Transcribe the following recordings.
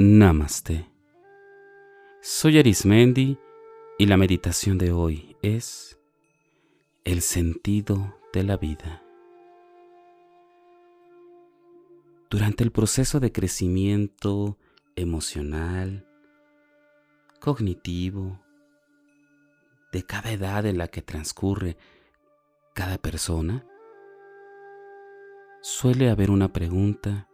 Namaste. Soy Arismendi y la meditación de hoy es el sentido de la vida. Durante el proceso de crecimiento emocional, cognitivo, de cada edad en la que transcurre cada persona, suele haber una pregunta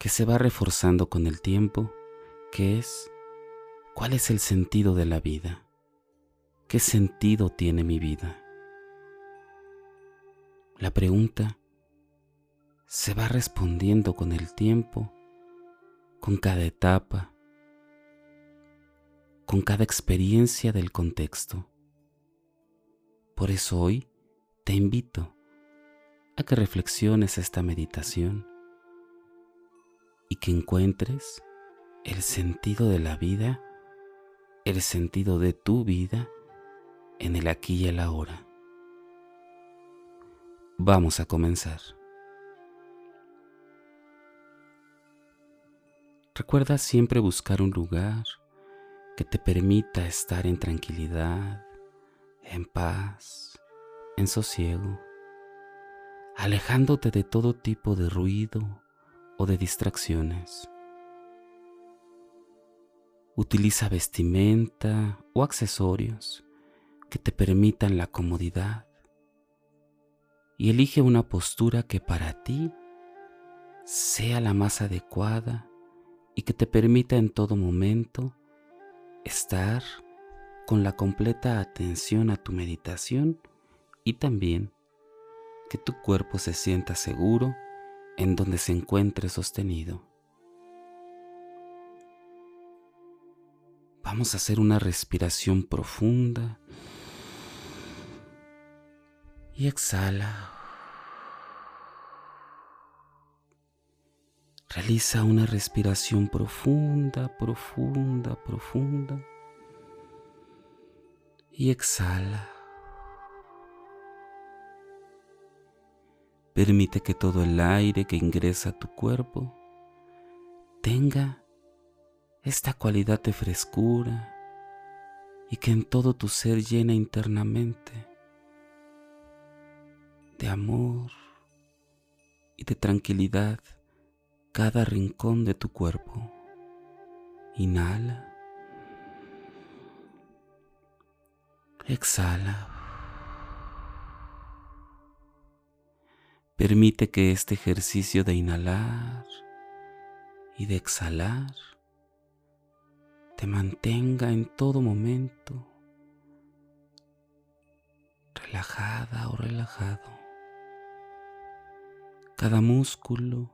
que se va reforzando con el tiempo, que es, ¿cuál es el sentido de la vida? ¿Qué sentido tiene mi vida? La pregunta se va respondiendo con el tiempo, con cada etapa, con cada experiencia del contexto. Por eso hoy te invito a que reflexiones esta meditación que encuentres el sentido de la vida, el sentido de tu vida en el aquí y el ahora. Vamos a comenzar. Recuerda siempre buscar un lugar que te permita estar en tranquilidad, en paz, en sosiego alejándote de todo tipo de ruido o de distracciones. Utiliza vestimenta o accesorios que te permitan la comodidad y elige una postura que para ti sea la más adecuada y que te permita en todo momento estar con la completa atención a tu meditación y también que tu cuerpo se sienta seguro en donde se encuentre sostenido. Vamos a hacer una respiración profunda y exhala. Realiza una respiración profunda, profunda, profunda y exhala. Permite que todo el aire que ingresa a tu cuerpo tenga esta cualidad de frescura y que en todo tu ser llena internamente de amor y de tranquilidad cada rincón de tu cuerpo. Inhala. Exhala. Permite que este ejercicio de inhalar y de exhalar te mantenga en todo momento relajada o relajado. Cada músculo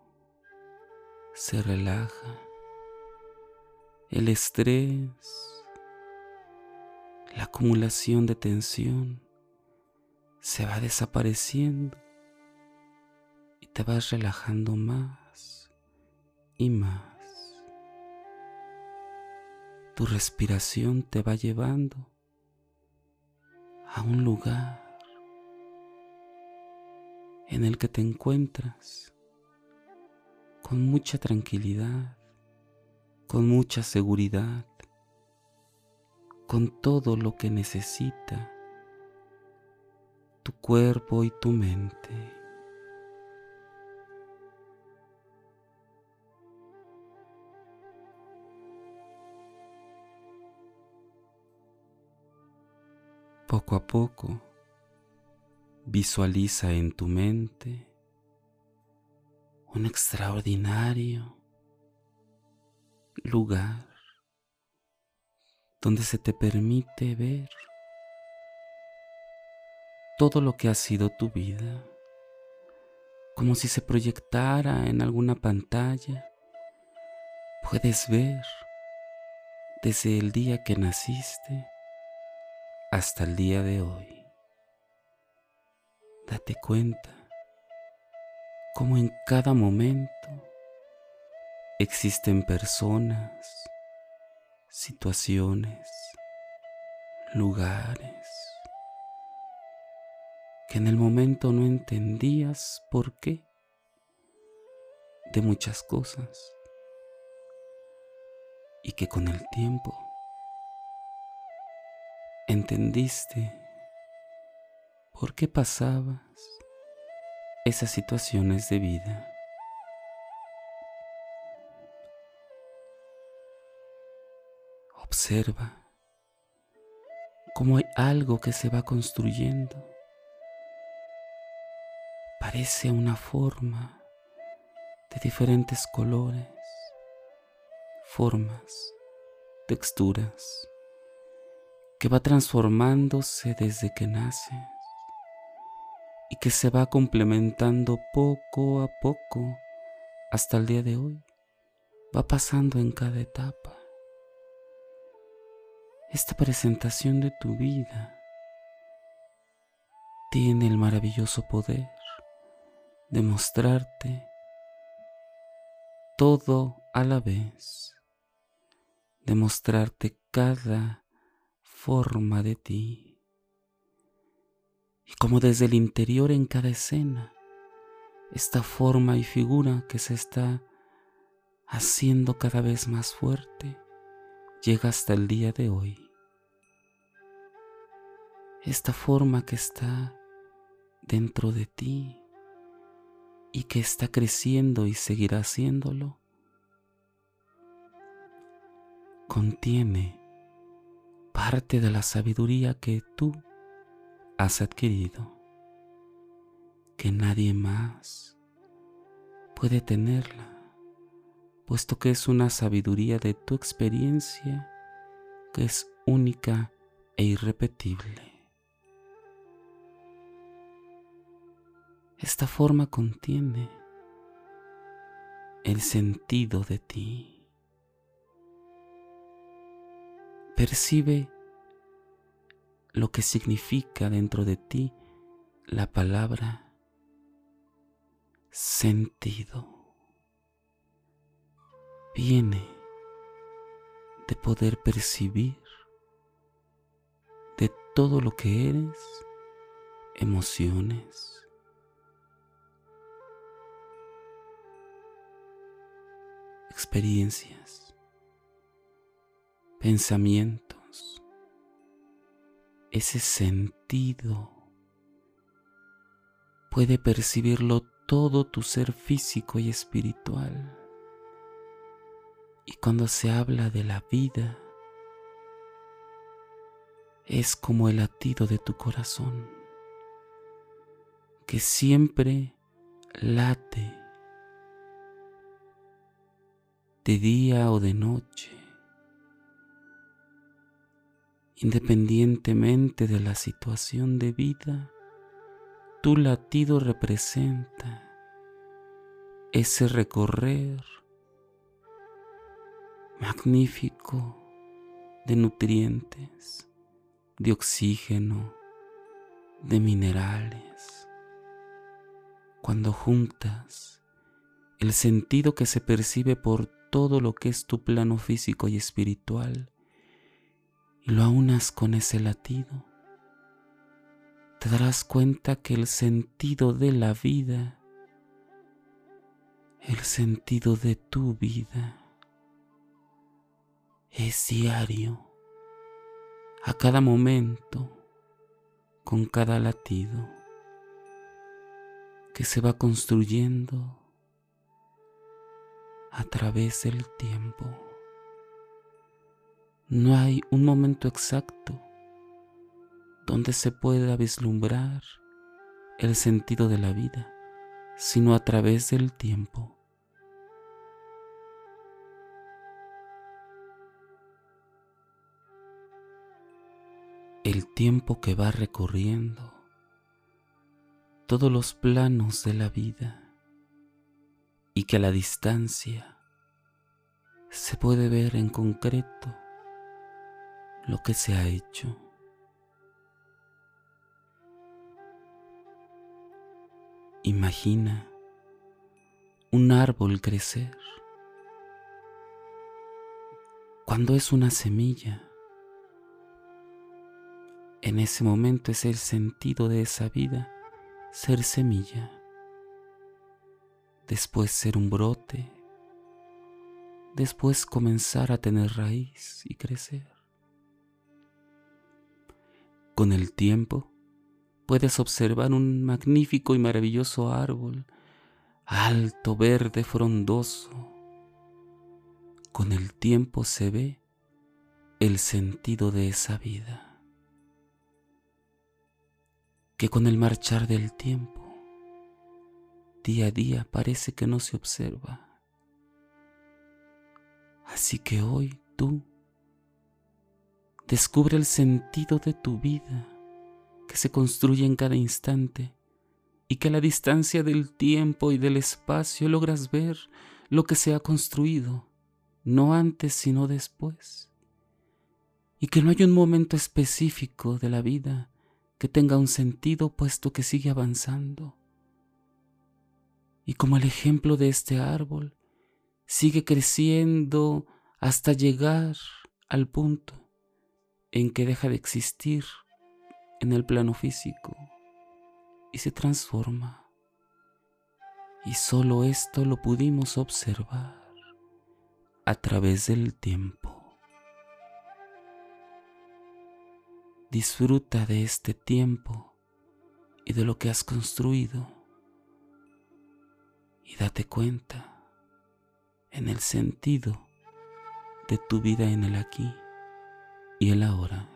se relaja. El estrés, la acumulación de tensión se va desapareciendo te vas relajando más y más. Tu respiración te va llevando a un lugar en el que te encuentras con mucha tranquilidad, con mucha seguridad, con todo lo que necesita tu cuerpo y tu mente. Poco a poco, visualiza en tu mente un extraordinario lugar donde se te permite ver todo lo que ha sido tu vida, como si se proyectara en alguna pantalla. Puedes ver desde el día que naciste hasta el día de hoy. Date cuenta cómo en cada momento existen personas, situaciones, lugares que en el momento no entendías por qué de muchas cosas, y que con el tiempo entendiste por qué pasabas esas situaciones de vida. Observa cómo hay algo que se va construyendo. Parece una forma de diferentes colores, formas, texturas, que va transformándose desde que naces y que se va complementando poco a poco hasta el día de hoy. Va pasando en cada etapa. Esta presentación de tu vida tiene el maravilloso poder de mostrarte todo a la vez, de mostrarte cada forma de ti. Y como desde el interior en cada escena, esta forma y figura que se está haciendo cada vez más fuerte, llega hasta el día de hoy. Esta forma que está dentro de ti y que está creciendo y seguirá haciéndolo, contiene parte de la sabiduría que tú has adquirido, que nadie más puede tenerla, puesto que es una sabiduría de tu experiencia que es única e irrepetible. Esta forma contiene el sentido de ti. Percibe lo que significa dentro de ti la palabra sentido. Viene de poder percibir de todo lo que eres, emociones, experiencias, pensamientos, ese sentido puede percibirlo todo tu ser físico y espiritual. Y cuando se habla de la vida, es como el latido de tu corazón, que siempre late de día o de noche, independientemente de la situación de vida, tu latido representa ese recorrer magnífico de nutrientes, de oxígeno, de minerales. Cuando juntas el sentido que se percibe por todo lo que es tu plano físico y espiritual y lo aunas con ese latido, te darás cuenta que el sentido de la vida, el sentido de tu vida, es diario, a cada momento, con cada latido que se va construyendo a través del tiempo. No hay un momento exacto donde se pueda vislumbrar el sentido de la vida, sino a través del tiempo. El tiempo que va recorriendo todos los planos de la vida y que a la distancia se puede ver en concreto lo que se ha hecho. Imagina un árbol crecer. Cuando es una semilla, en ese momento es el sentido de esa vida, ser semilla después ser un brote, después comenzar a tener raíz y crecer. Con el tiempo puedes observar un magnífico y maravilloso árbol, alto, verde, frondoso. Con el tiempo se ve el sentido de esa vida, que con el marchar del tiempo, día a día parece que no se observa. Así que hoy tú descubre el sentido de tu vida que se construye en cada instante y que a la distancia del tiempo y del espacio logras ver lo que se ha construido, no antes sino después y que no hay un momento específico de la vida que tenga un sentido puesto que sigue avanzando. Y como el ejemplo de este árbol, sigue creciendo hasta llegar al punto en que deja de existir en el plano físico y se transforma. Y solo esto lo pudimos observar a través del tiempo. Disfruta de este tiempo y de lo que has construido. Y date cuenta en el sentido de tu vida en el aquí y el ahora.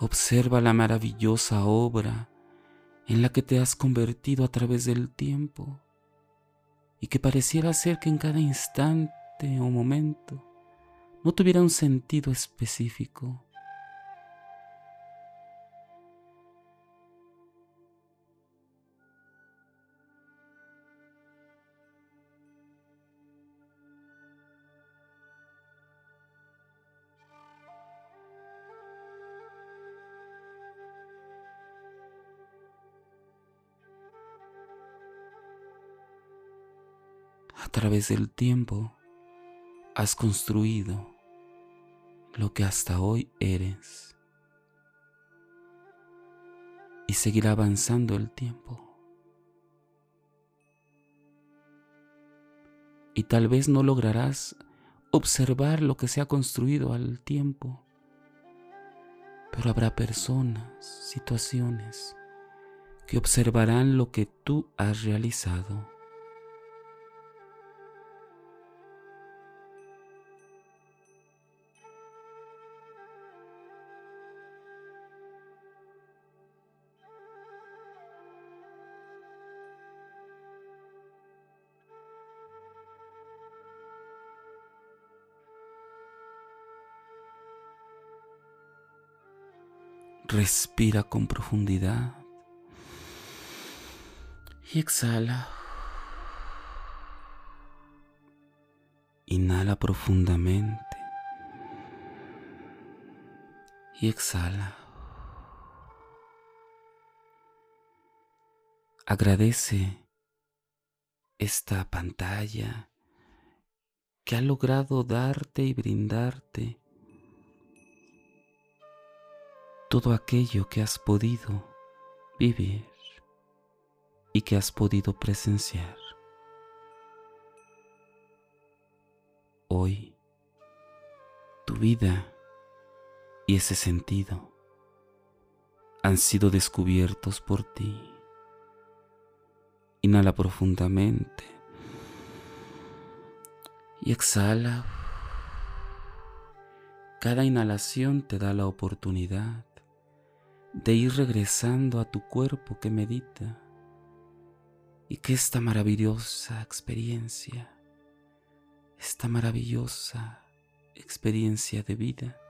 Observa la maravillosa obra en la que te has convertido a través del tiempo y que pareciera ser que en cada instante o momento no tuviera un sentido específico. A través del tiempo has construido lo que hasta hoy eres y seguirá avanzando el tiempo. Y tal vez no lograrás observar lo que se ha construido al tiempo, pero habrá personas, situaciones que observarán lo que tú has realizado Respira con profundidad y exhala. Inhala profundamente y exhala. Agradece esta pantalla que ha logrado darte y brindarte todo aquello que has podido vivir y que has podido presenciar. Hoy, tu vida y ese sentido han sido descubiertos por ti. Inhala profundamente y exhala. Cada inhalación te da la oportunidad de ir regresando a tu cuerpo que medita y que esta maravillosa experiencia, esta maravillosa experiencia de vida,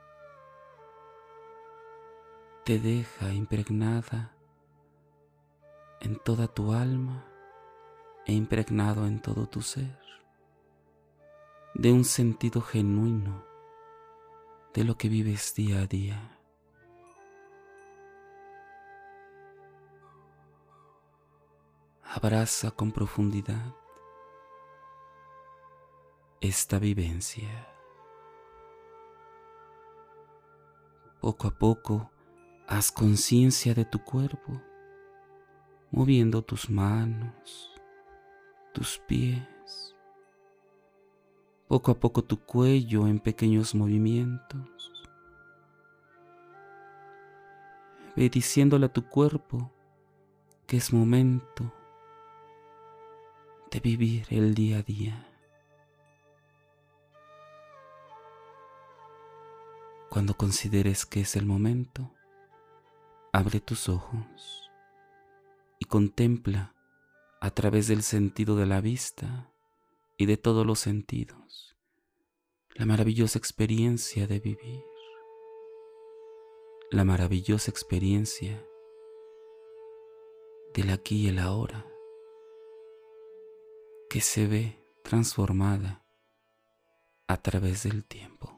te deja impregnada en toda tu alma e impregnado en todo tu ser de un sentido genuino de lo que vives día a día. Abraza con profundidad esta vivencia. Poco a poco, haz conciencia de tu cuerpo, moviendo tus manos, tus pies, poco a poco tu cuello en pequeños movimientos. Ve diciéndole a tu cuerpo que es momento de vivir el día a día. Cuando consideres que es el momento, abre tus ojos y contempla a través del sentido de la vista y de todos los sentidos la maravillosa experiencia de vivir, la maravillosa experiencia del aquí y el ahora que se ve transformada a través del tiempo.